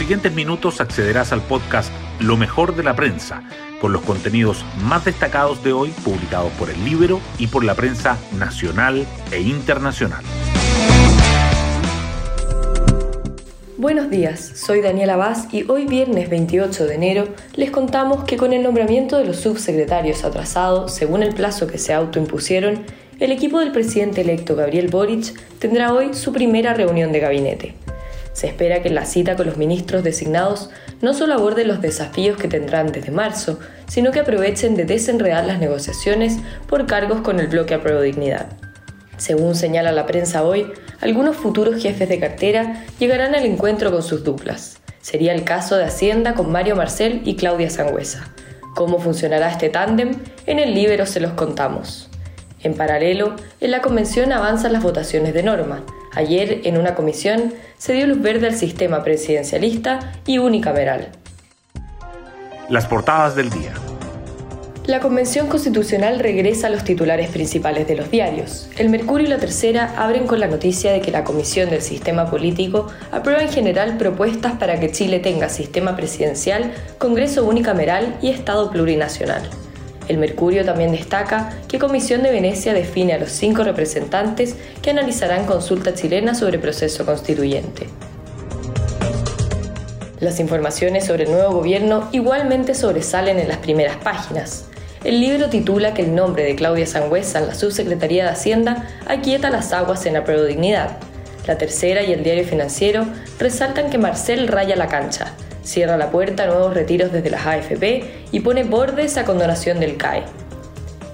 siguientes minutos accederás al podcast Lo mejor de la prensa, con los contenidos más destacados de hoy publicados por el libro y por la prensa nacional e internacional. Buenos días, soy Daniela Vaz y hoy viernes 28 de enero les contamos que con el nombramiento de los subsecretarios atrasado, según el plazo que se autoimpusieron, el equipo del presidente electo Gabriel Boric tendrá hoy su primera reunión de gabinete. Se espera que la cita con los ministros designados no solo aborden los desafíos que tendrán desde marzo, sino que aprovechen de desenredar las negociaciones por cargos con el bloque a Dignidad. Según señala la prensa hoy, algunos futuros jefes de cartera llegarán al encuentro con sus duplas. Sería el caso de Hacienda con Mario Marcel y Claudia Sangüesa. ¿Cómo funcionará este tándem? En el Libro se los contamos. En paralelo, en la convención avanzan las votaciones de norma. Ayer, en una comisión, se dio luz verde al sistema presidencialista y unicameral. Las portadas del día. La Convención Constitucional regresa a los titulares principales de los diarios. El Mercurio y la Tercera abren con la noticia de que la Comisión del Sistema Político aprueba en general propuestas para que Chile tenga sistema presidencial, Congreso unicameral y Estado plurinacional. El Mercurio también destaca que Comisión de Venecia define a los cinco representantes que analizarán consulta chilena sobre proceso constituyente. Las informaciones sobre el nuevo gobierno igualmente sobresalen en las primeras páginas. El libro titula que el nombre de Claudia Sangüesa en la Subsecretaría de Hacienda aquieta las aguas en la dignidad. La tercera y el diario financiero resaltan que Marcel raya la cancha, cierra la puerta a nuevos retiros desde las AFP y pone bordes a condonación del CAE.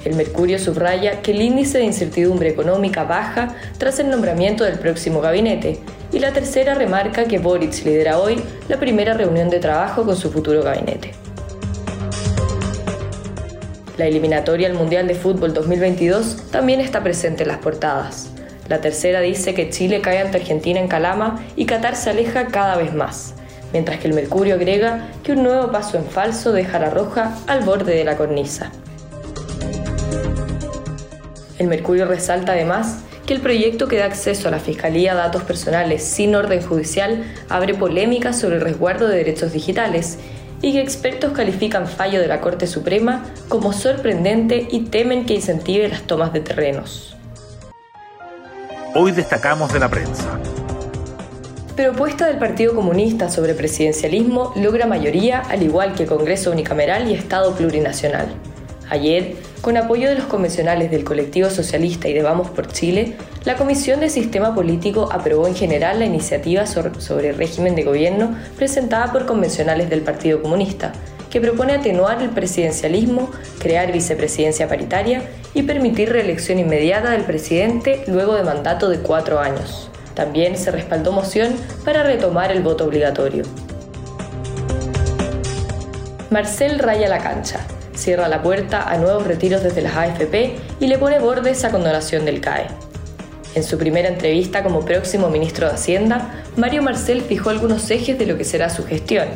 El Mercurio subraya que el índice de incertidumbre económica baja tras el nombramiento del próximo gabinete y la tercera remarca que Boric lidera hoy la primera reunión de trabajo con su futuro gabinete. La eliminatoria al Mundial de Fútbol 2022 también está presente en las portadas. La tercera dice que Chile cae ante Argentina en Calama y Qatar se aleja cada vez más mientras que el Mercurio agrega que un nuevo paso en falso deja la roja al borde de la cornisa. El Mercurio resalta además que el proyecto que da acceso a la Fiscalía a datos personales sin orden judicial abre polémica sobre el resguardo de derechos digitales y que expertos califican fallo de la Corte Suprema como sorprendente y temen que incentive las tomas de terrenos. Hoy destacamos de la prensa. Propuesta del Partido Comunista sobre presidencialismo logra mayoría al igual que Congreso unicameral y Estado plurinacional. Ayer, con apoyo de los convencionales del colectivo socialista y de Vamos por Chile, la Comisión de Sistema Político aprobó en general la iniciativa sobre régimen de gobierno presentada por convencionales del Partido Comunista, que propone atenuar el presidencialismo, crear vicepresidencia paritaria y permitir reelección inmediata del presidente luego de mandato de cuatro años. También se respaldó moción para retomar el voto obligatorio. Marcel raya la cancha, cierra la puerta a nuevos retiros desde las AFP y le pone bordes a condonación del CAE. En su primera entrevista como próximo ministro de Hacienda, Mario Marcel fijó algunos ejes de lo que será su gestión.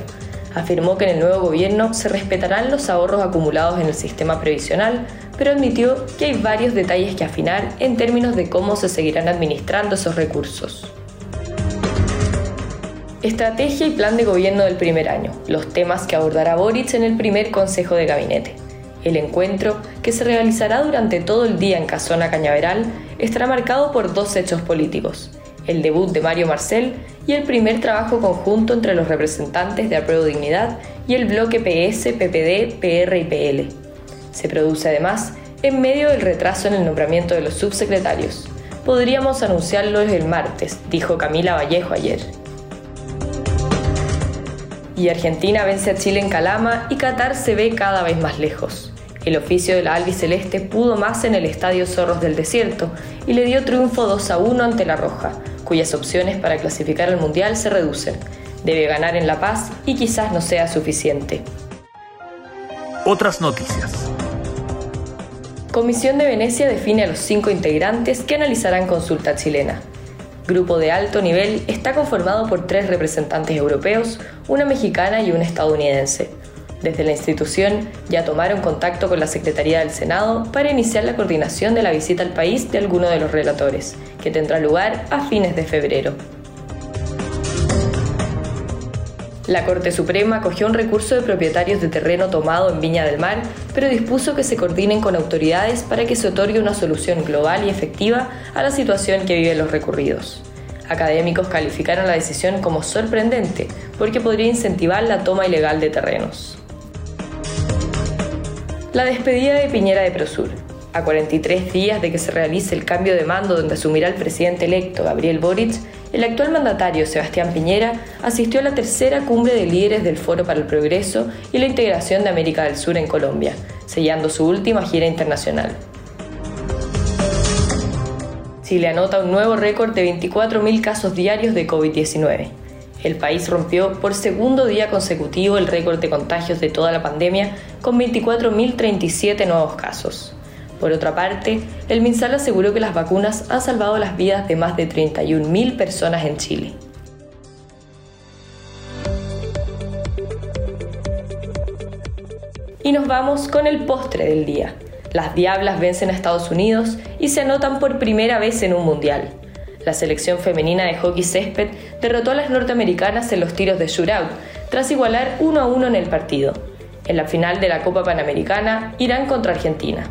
Afirmó que en el nuevo gobierno se respetarán los ahorros acumulados en el sistema previsional, pero admitió que hay varios detalles que afinar en términos de cómo se seguirán administrando esos recursos. Estrategia y plan de gobierno del primer año, los temas que abordará Boric en el primer Consejo de Gabinete. El encuentro, que se realizará durante todo el día en Casona Cañaveral, estará marcado por dos hechos políticos, el debut de Mario Marcel y el primer trabajo conjunto entre los representantes de Apruebo Dignidad y el bloque PS, PPD, PR y PL. Se produce además en medio del retraso en el nombramiento de los subsecretarios. Podríamos anunciarlo el martes, dijo Camila Vallejo ayer. Y Argentina vence a Chile en Calama y Qatar se ve cada vez más lejos. El oficio de la albiceleste pudo más en el Estadio Zorros del Desierto y le dio triunfo 2 a 1 ante la Roja, cuyas opciones para clasificar al Mundial se reducen. Debe ganar en La Paz y quizás no sea suficiente. Otras noticias. Comisión de Venecia define a los cinco integrantes que analizarán consulta chilena. Grupo de alto nivel está conformado por tres representantes europeos, una mexicana y una estadounidense. Desde la institución ya tomaron contacto con la Secretaría del Senado para iniciar la coordinación de la visita al país de alguno de los relatores, que tendrá lugar a fines de febrero. La Corte Suprema acogió un recurso de propietarios de terreno tomado en Viña del Mar, pero dispuso que se coordinen con autoridades para que se otorgue una solución global y efectiva a la situación que viven los recurridos. Académicos calificaron la decisión como sorprendente porque podría incentivar la toma ilegal de terrenos. La despedida de Piñera de Prosur. A 43 días de que se realice el cambio de mando donde asumirá el presidente electo Gabriel Boric, el actual mandatario Sebastián Piñera asistió a la tercera cumbre de líderes del Foro para el Progreso y la Integración de América del Sur en Colombia, sellando su última gira internacional. Chile anota un nuevo récord de 24.000 casos diarios de COVID-19. El país rompió por segundo día consecutivo el récord de contagios de toda la pandemia con 24.037 nuevos casos. Por otra parte, el MinSal aseguró que las vacunas han salvado las vidas de más de 31.000 personas en Chile. Y nos vamos con el postre del día. Las Diablas vencen a Estados Unidos y se anotan por primera vez en un mundial. La selección femenina de hockey césped derrotó a las norteamericanas en los tiros de shootout, tras igualar 1 a 1 en el partido. En la final de la Copa Panamericana, Irán contra Argentina.